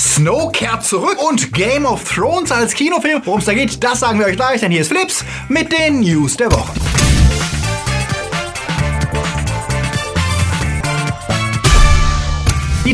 Snow kehrt zurück und Game of Thrones als Kinofilm. Worum es da geht, das sagen wir euch gleich, denn hier ist Flips mit den News der Woche.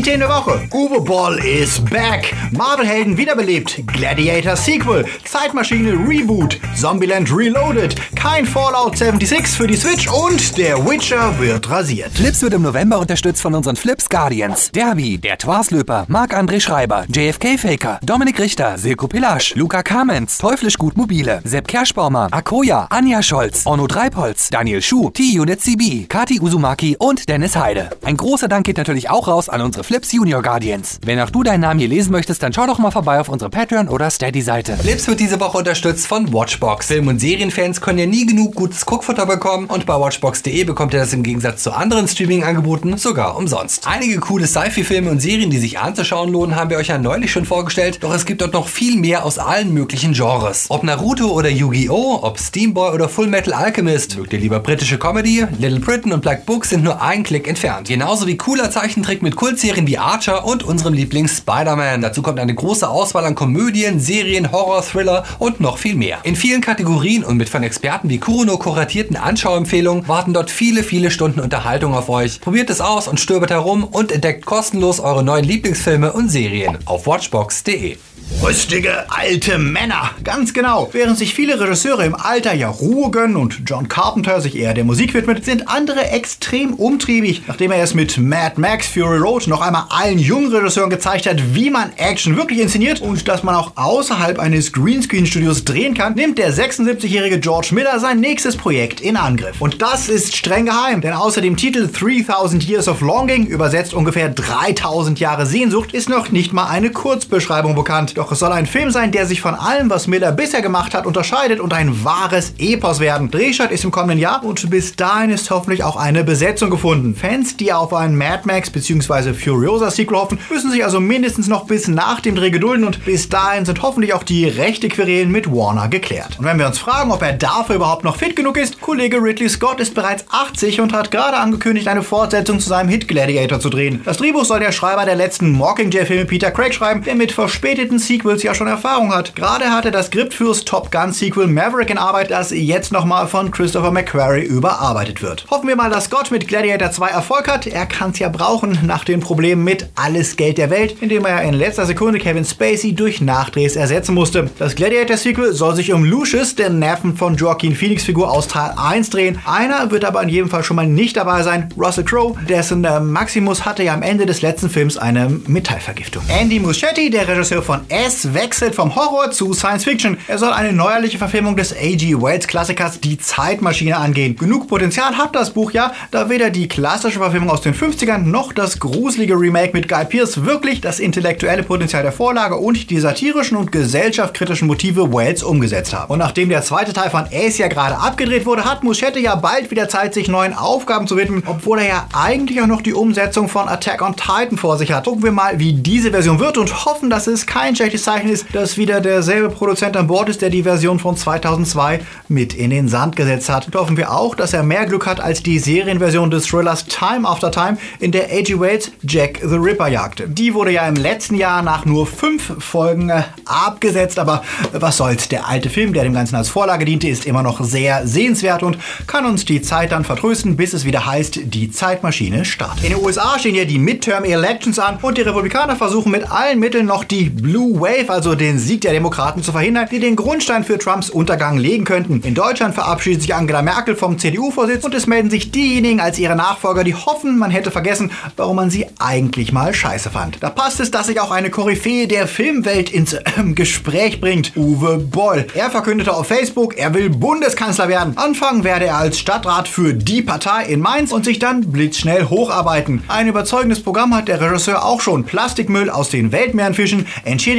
Themen der Woche. Uwe Boll is back. Marvel-Helden wiederbelebt. Gladiator Sequel. Zeitmaschine Reboot. Zombieland Reloaded. Kein Fallout 76 für die Switch und der Witcher wird rasiert. Flips wird im November unterstützt von unseren Flips Guardians. Derby, der Twarslöper, Marc-André Schreiber, JFK Faker, Dominik Richter, Silko Pillasch, Luca Kamens, Teuflisch Gut Mobile, Sepp Kerschbaumer, Akoya, Anja Scholz, Orno Treibholz, Daniel Schuh, T-Unit CB, Kati Uzumaki und Dennis Heide. Ein großer Dank geht natürlich auch raus an unsere Flips Junior Guardians. Wenn auch du deinen Namen hier lesen möchtest, dann schau doch mal vorbei auf unsere Patreon oder Steady-Seite. Flips wird diese Woche unterstützt von Watchbox. Film- und Serienfans können ja nie genug gutes Guckfutter bekommen und bei watchbox.de bekommt ihr das im Gegensatz zu anderen Streaming-Angeboten sogar umsonst. Einige coole Sci-Fi-Filme und Serien, die sich anzuschauen lohnen, haben wir euch ja neulich schon vorgestellt, doch es gibt dort noch viel mehr aus allen möglichen Genres. Ob Naruto oder Yu-Gi-Oh!, ob Steamboy oder Full Metal Alchemist, mögt ihr lieber britische Comedy, Little Britain und Black Book sind nur einen Klick entfernt. Genauso wie cooler Zeichentrick mit Kultserien wie Archer und unserem Lieblings Spider-Man. Dazu kommt eine große Auswahl an Komödien, Serien, Horror, Thriller und noch viel mehr. In vielen Kategorien und mit von Experten wie Kurono kuratierten Anschauempfehlungen warten dort viele, viele Stunden Unterhaltung auf euch. Probiert es aus und stöbert herum und entdeckt kostenlos eure neuen Lieblingsfilme und Serien auf watchbox.de. Rüstige alte Männer. Ganz genau. Während sich viele Regisseure im Alter ja Ruhe gönnen und John Carpenter sich eher der Musik widmet, sind andere extrem umtriebig. Nachdem er es mit Mad Max Fury Road noch einmal allen jungen Regisseuren gezeigt hat, wie man Action wirklich inszeniert und dass man auch außerhalb eines Greenscreen-Studios drehen kann, nimmt der 76-jährige George Miller sein nächstes Projekt in Angriff. Und das ist streng geheim, denn außer dem Titel 3000 Years of Longing, übersetzt ungefähr 3000 Jahre Sehnsucht, ist noch nicht mal eine Kurzbeschreibung bekannt. Doch es soll ein Film sein, der sich von allem, was Miller bisher gemacht hat, unterscheidet und ein wahres Epos werden. Drehstart ist im kommenden Jahr und bis dahin ist hoffentlich auch eine Besetzung gefunden. Fans, die auf einen Mad Max bzw. Furiosa Sequel hoffen, müssen sich also mindestens noch bis nach dem Dreh gedulden und bis dahin sind hoffentlich auch die rechte Querelen mit Warner geklärt. Und wenn wir uns fragen, ob er dafür überhaupt noch fit genug ist, Kollege Ridley Scott ist bereits 80 und hat gerade angekündigt, eine Fortsetzung zu seinem Hit Gladiator zu drehen. Das Drehbuch soll der Schreiber der letzten Mockingjay-Filme Peter Craig schreiben, der mit verspäteten Sequels ja schon Erfahrung hat. Gerade hatte das Skript fürs Top Gun Sequel Maverick in Arbeit, das jetzt nochmal von Christopher McQuarrie überarbeitet wird. Hoffen wir mal, dass Scott mit Gladiator 2 Erfolg hat. Er kann es ja brauchen nach den Problemen mit Alles Geld der Welt, indem er in letzter Sekunde Kevin Spacey durch Nachdrehs ersetzen musste. Das Gladiator Sequel soll sich um Lucius, der Nerven von Joaquin Phoenix Figur aus Teil 1 drehen. Einer wird aber in jedem Fall schon mal nicht dabei sein, Russell Crowe, dessen äh, Maximus hatte ja am Ende des letzten Films eine Metallvergiftung. Andy Muschietti, der Regisseur von S, wechselt vom Horror zu Science Fiction. Er soll eine neuerliche Verfilmung des A.G. Wells Klassikers Die Zeitmaschine angehen. Genug Potenzial hat das Buch ja, da weder die klassische Verfilmung aus den 50ern noch das gruselige Remake mit Guy Pearce wirklich das intellektuelle Potenzial der Vorlage und die satirischen und gesellschaftskritischen Motive Wells umgesetzt haben. Und nachdem der zweite Teil von Ace ja gerade abgedreht wurde, hat Muschietti ja bald wieder Zeit, sich neuen Aufgaben zu widmen, obwohl er ja eigentlich auch noch die Umsetzung von Attack on Titan vor sich hat. Gucken wir mal, wie diese Version wird und hoffen, dass es kein schlechtes Zeichen ist, dass wieder derselbe Produzent an Bord ist, der die Version von 2002 mit in den Sand gesetzt hat. Und hoffen wir auch, dass er mehr Glück hat als die Serienversion des Thrillers Time After Time, in der A.G. Wells Jack the Ripper jagte. Die wurde ja im letzten Jahr nach nur fünf Folgen äh, abgesetzt, aber was soll's. Der alte Film, der dem Ganzen als Vorlage diente, ist immer noch sehr sehenswert und kann uns die Zeit dann vertrösten, bis es wieder heißt, die Zeitmaschine startet. In den USA stehen ja die Midterm Elections an und die Republikaner versuchen mit allen Mitteln noch die Blue Wave, also den Sieg der Demokraten, zu verhindern, die den Grundstein für Trumps Untergang legen könnten. In Deutschland verabschiedet sich Angela Merkel vom CDU-Vorsitz und es melden sich diejenigen als ihre Nachfolger, die hoffen, man hätte vergessen, warum man sie eigentlich mal scheiße fand. Da passt es, dass sich auch eine Koryphäe der Filmwelt ins äh, Gespräch bringt. Uwe Boll. Er verkündete auf Facebook, er will Bundeskanzler werden. Anfangen werde er als Stadtrat für die Partei in Mainz und sich dann blitzschnell hocharbeiten. Ein überzeugendes Programm hat der Regisseur auch schon. Plastikmüll aus den Weltmeeren fischen,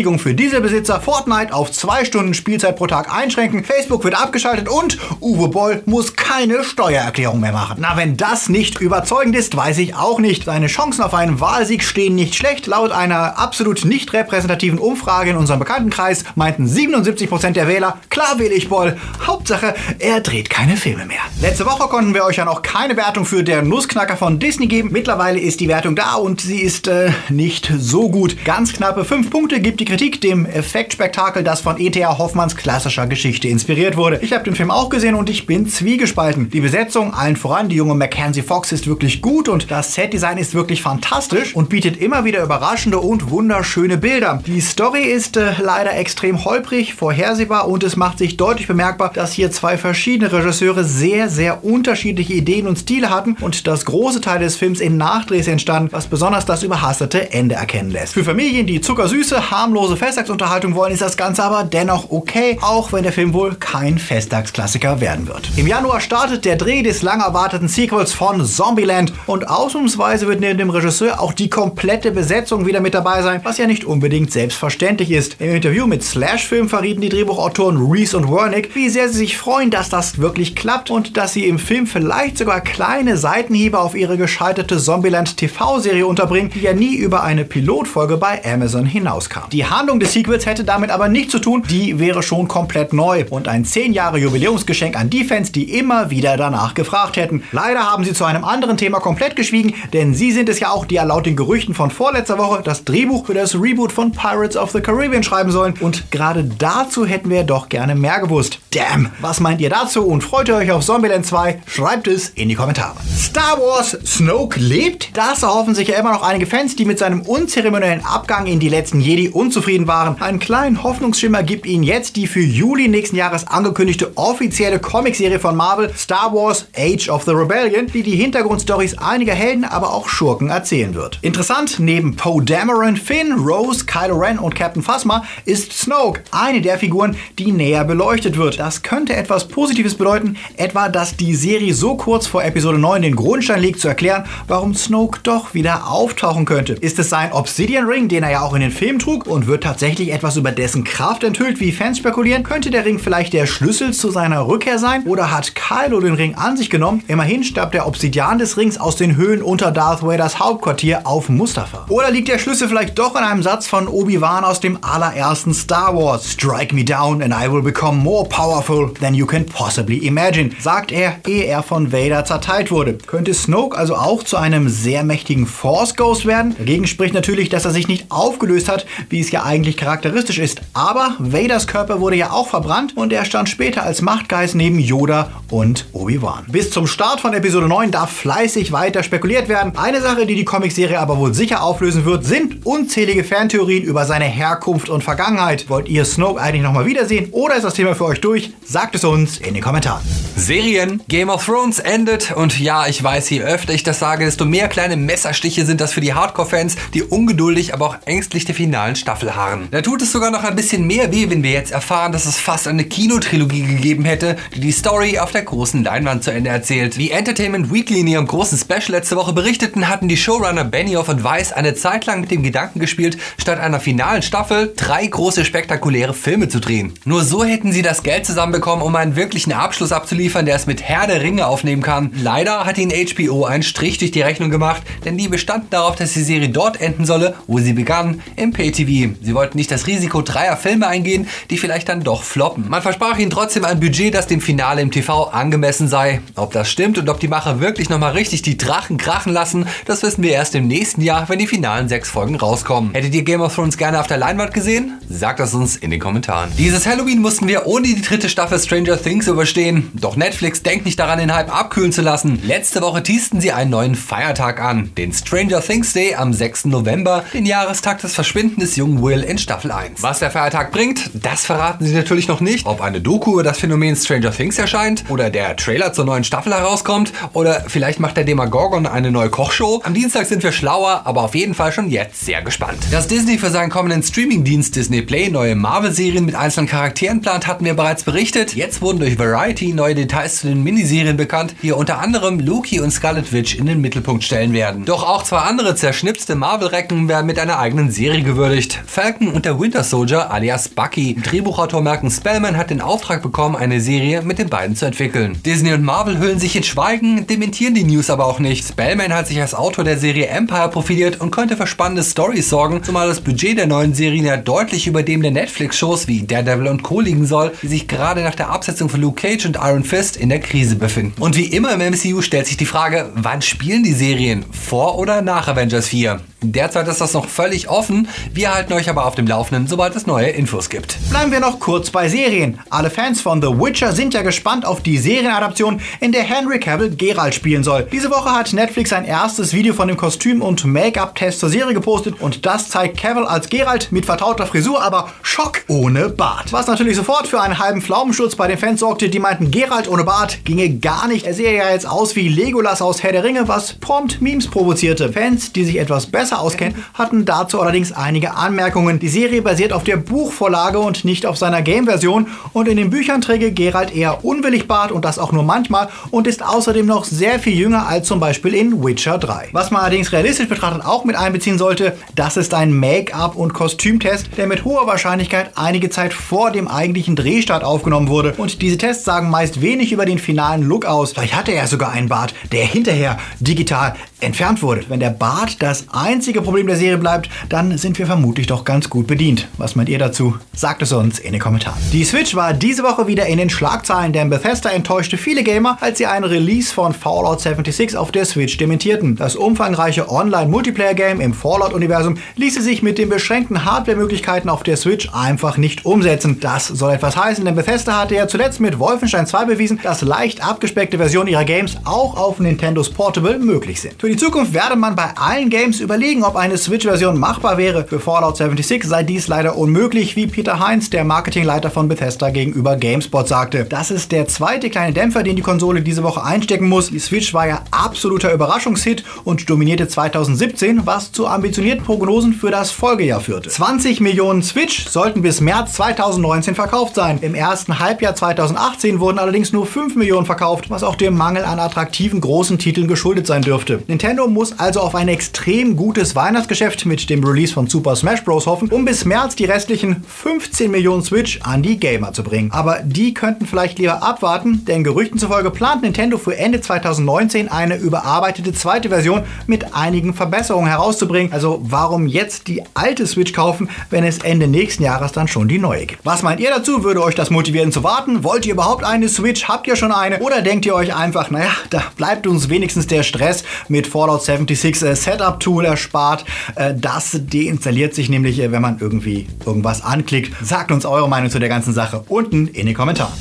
Ankündigung für Dieselbesitzer, Fortnite auf zwei Stunden Spielzeit pro Tag einschränken, Facebook wird abgeschaltet und Uwe Boll muss keine Steuererklärung mehr machen. Na, wenn das nicht überzeugend ist, weiß ich auch nicht. Seine Chancen auf einen Wahlsieg stehen nicht schlecht. Laut einer absolut nicht repräsentativen Umfrage in unserem Bekanntenkreis meinten 77% der Wähler, klar wähle ich Boll. Hauptsache, er dreht keine Filme mehr. Letzte Woche konnten wir euch ja noch keine Wertung für der Nussknacker von Disney geben. Mittlerweile ist die Wertung da und sie ist äh, nicht so gut. Ganz knappe 5 Punkte gibt die Kritik dem Effektspektakel, das von E.T.A. Hoffmanns klassischer Geschichte inspiriert wurde. Ich habe den Film auch gesehen und ich bin zwiegespalten. Die Besetzung, allen voran die junge Mackenzie Fox, ist wirklich gut und das Setdesign ist wirklich fantastisch und bietet immer wieder überraschende und wunderschöne Bilder. Die Story ist äh, leider extrem holprig, vorhersehbar und es macht sich deutlich bemerkbar, dass hier zwei verschiedene Regisseure sehr, sehr unterschiedliche Ideen und Stile hatten und dass große Teile des Films in Nachdrehs entstanden, was besonders das überhastete Ende erkennen lässt. Für Familien, die zuckersüße, harmlose Festtagsunterhaltung wollen, ist das Ganze aber dennoch okay, auch wenn der Film wohl kein Festtagsklassiker werden wird. Im Januar startet der Dreh des lang erwarteten Sequels von Zombieland und ausnahmsweise wird neben dem Regisseur auch die komplette Besetzung wieder mit dabei sein, was ja nicht unbedingt selbstverständlich ist. Im Interview mit Slash verrieten die Drehbuchautoren Reese und Wernick, wie sehr sie sich freuen, dass das wirklich klappt und dass sie im Film vielleicht sogar kleine Seitenhiebe auf ihre gescheiterte Zombieland TV-Serie unterbringen, die ja nie über eine Pilotfolge bei Amazon hinauskam. Die Handlung des Sequels hätte damit aber nichts zu tun, die wäre schon komplett neu und ein 10 Jahre Jubiläumsgeschenk an die Fans, die immer wieder danach gefragt hätten. Leider haben sie zu einem anderen Thema komplett geschwiegen, denn sie sind es ja auch, die ja laut den Gerüchten von vorletzter Woche das Drehbuch für das Reboot von Pirates of the Caribbean schreiben sollen und gerade dazu hätten wir doch gerne mehr gewusst. Damn! Was meint ihr dazu und freut ihr euch auf Zombieland 2? Schreibt es in die Kommentare. Star Wars Snoke lebt? Das erhoffen sich ja immer noch einige Fans, die mit seinem unzeremoniellen Abgang in die letzten Jedi unzufrieden waren. Einen kleinen Hoffnungsschimmer gibt ihnen jetzt die für Juli nächsten Jahres angekündigte offizielle Comicserie von Marvel Star Wars Age of the Rebellion, die die Hintergrundstories einiger Helden, aber auch Schurken erzählen wird. Interessant, neben Poe Dameron, Finn, Rose, Kylo Ren und Captain Phasma ist Snoke eine der Figuren, die näher beleuchtet wird. Das könnte etwas Positives bedeuten, etwa, dass die Serie so kurz vor Episode 9 den Grundstein legt, zu erklären, warum Snoke doch wieder auftauchen könnte. Ist es sein Obsidian Ring, den er ja auch in den Film trug, und wird tatsächlich etwas über dessen Kraft enthüllt, wie Fans spekulieren? Könnte der Ring vielleicht der Schlüssel zu seiner Rückkehr sein? Oder hat Kylo den Ring an sich genommen? Immerhin stammt der Obsidian des Rings aus den Höhen unter Darth Vaders Hauptquartier auf Mustafa. Oder liegt der Schlüssel vielleicht doch in einem Satz von Obi-Wan aus dem allerersten Star Wars? Strike me down and I will become more powerful than you can possibly imagine, sagt er, ehe er von Vader zerteilt wurde. Könnte Snoke also auch zu einem sehr mächtigen Force Ghost werden? Dagegen spricht natürlich, dass er sich nicht aufgelöst hat, wie es ja eigentlich charakteristisch ist. Aber Vaders Körper wurde ja auch verbrannt und er stand später als Machtgeist neben Yoda und Obi-Wan. Bis zum Start von Episode 9 darf fleißig weiter spekuliert werden. Eine Sache, die die Comicserie aber wohl sicher auflösen wird, sind unzählige Fantheorien über seine Herkunft und Vergangenheit. Wollt ihr Snoke eigentlich nochmal wiedersehen oder ist das Thema für euch durch? Sagt es uns in den Kommentaren. Serien. Game of Thrones endet und ja, ich weiß, je öfter ich das sage, desto mehr kleine Messerstiche sind das für die Hardcore-Fans, die ungeduldig, aber auch ängstlich der finalen Staffel harren. Da tut es sogar noch ein bisschen mehr weh, wenn wir jetzt erfahren, dass es fast eine Kinotrilogie gegeben hätte, die die Story auf der großen Leinwand zu Ende erzählt. Wie Entertainment Weekly in ihrem großen Special letzte Woche berichteten, hatten die Showrunner Benioff und Weiss eine Zeit lang mit dem Gedanken gespielt, statt einer finalen Staffel drei große spektakuläre Filme zu drehen. Nur so hätten sie das Geld zusammenbekommen, um einen wirklichen Abschluss abzuliefern, der es mit Herr der Ringe aufnehmen kann. Leider hat ihnen HBO einen Strich durch die Rechnung gemacht, denn die bestanden darauf, dass die Serie dort enden solle, wo sie begann, im Pay-TV. Sie wollten nicht das Risiko dreier Filme eingehen, die vielleicht dann doch floppen. Man versprach ihnen trotzdem ein Budget, das dem Finale im TV angemessen sei. Ob das stimmt und ob die Macher wirklich nochmal richtig die Drachen krachen lassen, das wissen wir erst im nächsten Jahr, wenn die finalen sechs Folgen rauskommen. Hättet ihr Game of Thrones gerne auf der Leinwand gesehen? Sagt das uns in den Kommentaren. Dieses Halloween mussten wir ohne die dritte Staffel Stranger Things überstehen. Doch Netflix denkt nicht daran, den Hype abkühlen zu lassen. Letzte Woche teasten sie einen neuen Feiertag an, den Stranger Things Day am 6. November, den Jahrestag des Verschwindens des jungen Will in Staffel 1. Was der Feiertag bringt, das verraten sie natürlich noch nicht. Ob eine Doku über das Phänomen Stranger Things erscheint oder oder der Trailer zur neuen Staffel herauskommt oder vielleicht macht der Demagorgon eine neue Kochshow. Am Dienstag sind wir schlauer, aber auf jeden Fall schon jetzt sehr gespannt. Dass Disney für seinen kommenden Streamingdienst Disney Play neue Marvel-Serien mit einzelnen Charakteren plant, hatten wir bereits berichtet. Jetzt wurden durch Variety neue Details zu den Miniserien bekannt, die unter anderem Loki und Scarlet Witch in den Mittelpunkt stellen werden. Doch auch zwei andere zerschnipste Marvel-Recken werden mit einer eigenen Serie gewürdigt. Falcon und der Winter Soldier alias Bucky. Drehbuchautor Malcolm Spellman hat den Auftrag bekommen, eine Serie mit den beiden zu entwickeln. Disney und Marvel hüllen sich in Schweigen, dementieren die News aber auch nicht. Spellman hat sich als Autor der Serie Empire profiliert und könnte für spannende Stories sorgen, zumal das Budget der neuen Serien ja deutlich über dem der Netflix-Shows wie Daredevil und Co. liegen soll, die sich gerade nach der Absetzung von Luke Cage und Iron Fist in der Krise befinden. Und wie immer im MCU stellt sich die Frage, wann spielen die Serien? Vor oder nach Avengers 4? Derzeit ist das noch völlig offen. Wir halten euch aber auf dem Laufenden, sobald es neue Infos gibt. Bleiben wir noch kurz bei Serien. Alle Fans von The Witcher sind ja gespannt auf die Serienadaption, in der Henry Cavill Geralt spielen soll. Diese Woche hat Netflix ein erstes Video von dem Kostüm- und Make-up-Test zur Serie gepostet und das zeigt Cavill als Geralt mit vertrauter Frisur, aber Schock ohne Bart. Was natürlich sofort für einen halben Pflaumensturz bei den Fans sorgte, die meinten, Geralt ohne Bart ginge gar nicht. Er sehe ja jetzt aus wie Legolas aus Herr der Ringe, was prompt Memes provozierte. Fans, die sich etwas besser auskennen, hatten dazu allerdings einige Anmerkungen. Die Serie basiert auf der Buchvorlage und nicht auf seiner Game-Version und in den Büchern träge Geralt eher unwillig Bart und das auch nur manchmal und ist außerdem noch sehr viel jünger als zum Beispiel in Witcher 3. Was man allerdings realistisch betrachtet auch mit einbeziehen sollte, das ist ein Make-up- und Kostümtest, der mit hoher Wahrscheinlichkeit einige Zeit vor dem eigentlichen Drehstart aufgenommen wurde und diese Tests sagen meist wenig über den finalen Look aus. Vielleicht hatte er sogar einen Bart, der hinterher digital entfernt wurde. Wenn der Bart das einzige Problem der Serie bleibt, dann sind wir vermutlich doch ganz gut bedient. Was meint ihr dazu? Sagt es uns in den Kommentaren. Die Switch war diese Woche wieder in den Schlagzeilen, denn Bethesda enttäuschte viele Gamer, als sie einen Release von Fallout 76 auf der Switch dementierten. Das umfangreiche Online-Multiplayer-Game im Fallout-Universum ließe sich mit den beschränkten Hardware-Möglichkeiten auf der Switch einfach nicht umsetzen. Das soll etwas heißen, denn Bethesda hatte ja zuletzt mit Wolfenstein 2 bewiesen, dass leicht abgespeckte Versionen ihrer Games auch auf Nintendos Portable möglich sind. Die Zukunft werde man bei allen Games überlegen, ob eine Switch-Version machbar wäre. Für Fallout 76 sei dies leider unmöglich, wie Peter Heinz, der Marketingleiter von Bethesda, gegenüber GameSpot sagte. Das ist der zweite kleine Dämpfer, den die Konsole diese Woche einstecken muss. Die Switch war ja absoluter Überraschungshit und dominierte 2017, was zu ambitionierten Prognosen für das Folgejahr führte. 20 Millionen Switch sollten bis März 2019 verkauft sein. Im ersten Halbjahr 2018 wurden allerdings nur 5 Millionen verkauft, was auch dem Mangel an attraktiven großen Titeln geschuldet sein dürfte. Nintendo muss also auf ein extrem gutes Weihnachtsgeschäft mit dem Release von Super Smash Bros. hoffen, um bis März die restlichen 15 Millionen Switch an die Gamer zu bringen. Aber die könnten vielleicht lieber abwarten, denn Gerüchten zufolge plant Nintendo für Ende 2019 eine überarbeitete zweite Version mit einigen Verbesserungen herauszubringen. Also warum jetzt die alte Switch kaufen, wenn es Ende nächsten Jahres dann schon die neue gibt? Was meint ihr dazu? Würde euch das motivieren zu warten? Wollt ihr überhaupt eine Switch? Habt ihr schon eine? Oder denkt ihr euch einfach, naja, da bleibt uns wenigstens der Stress mit Fallout 76 äh, Setup Tool erspart. Äh, das deinstalliert sich nämlich, äh, wenn man irgendwie irgendwas anklickt. Sagt uns eure Meinung zu der ganzen Sache unten in den Kommentaren.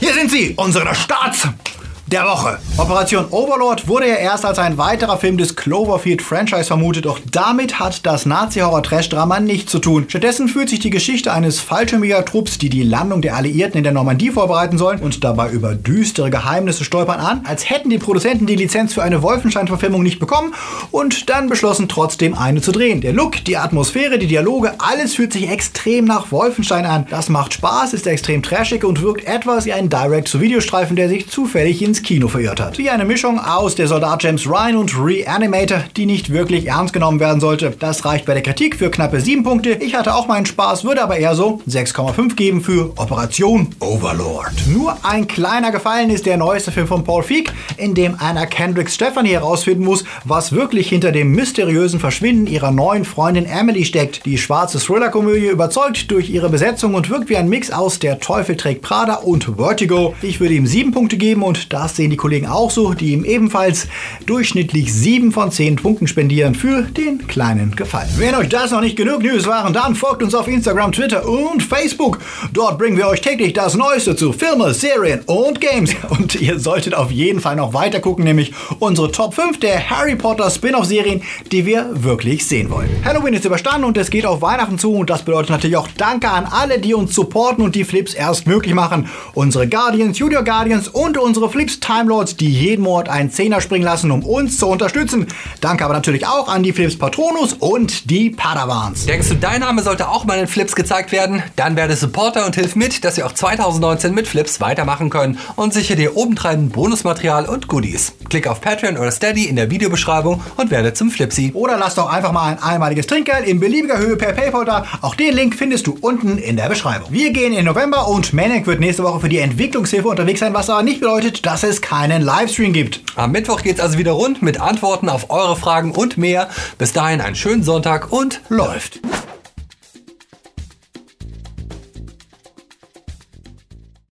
Hier sind sie, unsere Starts der Woche. Operation Overlord wurde ja erst als ein weiterer Film des Cloverfield-Franchise vermutet, doch damit hat das Nazi-Horror-Trash-Drama nichts zu tun. Stattdessen führt sich die Geschichte eines Fallschirmjägertrupps, die die Landung der Alliierten in der Normandie vorbereiten sollen und dabei über düstere Geheimnisse stolpern an, als hätten die Produzenten die Lizenz für eine Wolfenstein-Verfilmung nicht bekommen und dann beschlossen, trotzdem eine zu drehen. Der Look, die Atmosphäre, die Dialoge, alles fühlt sich extrem nach Wolfenstein an. Das macht Spaß, ist extrem trashig und wirkt etwas wie ein Direct-to-Video-Streifen, der sich zufällig ins Kino verirrt hat. Wie eine Mischung aus der Soldat James Ryan und Reanimator, die nicht wirklich ernst genommen werden sollte. Das reicht bei der Kritik für knappe 7 Punkte. Ich hatte auch meinen Spaß, würde aber eher so 6,5 geben für Operation Overlord. Nur ein kleiner Gefallen ist der neueste Film von Paul Feig, in dem Anna Kendrick Stephanie herausfinden muss, was wirklich hinter dem mysteriösen Verschwinden ihrer neuen Freundin Emily steckt. Die schwarze Thriller-Komödie überzeugt durch ihre Besetzung und wirkt wie ein Mix aus Der Teufel trägt Prada und Vertigo. Ich würde ihm 7 Punkte geben und das Das sehen die Kollegen auch so, die ihm ebenfalls durchschnittlich 7 von 10 Punkten spendieren für den kleinen Gefallen. Wenn euch das noch nicht genug News waren, dann folgt uns auf Instagram, Twitter und Facebook. Dort bringen wir euch täglich das Neueste zu Filme, Serien und Games. Und ihr solltet auf jeden Fall noch weiter gucken, nämlich unsere Top 5 der Harry Potter Spin-off-Serien, die wir wirklich sehen wollen. Halloween ist überstanden und es geht auf Weihnachten zu und das bedeutet natürlich auch Danke an alle, die uns supporten und die Flips erst möglich machen. Unsere Guardians, Junior Guardians und unsere Flips Time Lords, die jeden Monat einen Zehner springen lassen, um uns zu unterstützen. Danke aber natürlich auch an die Flips Patronus und die Padawans. Denkst du, dein Name sollte auch mal in Flips gezeigt werden? Dann werde Supporter und hilf mit, dass wir auch 2019 mit Flips weitermachen können und sichere dir obendrein Bonusmaterial und Goodies. Klick auf Patreon oder Steady in der Videobeschreibung und werde zum Flipsy. Oder lass doch einfach mal ein einmaliges Trinkgeld in beliebiger Höhe per PayPal da. Auch den Link findest du unten in der Beschreibung. Wir gehen in November und Manic wird nächste Woche für die Entwicklungshilfe unterwegs sein, was aber nicht bedeutet, dass es keinen Livestream gibt. Am Mittwoch geht's also wieder rund mit Antworten auf eure Fragen und mehr. Bis dahin einen schönen Sonntag und läuft.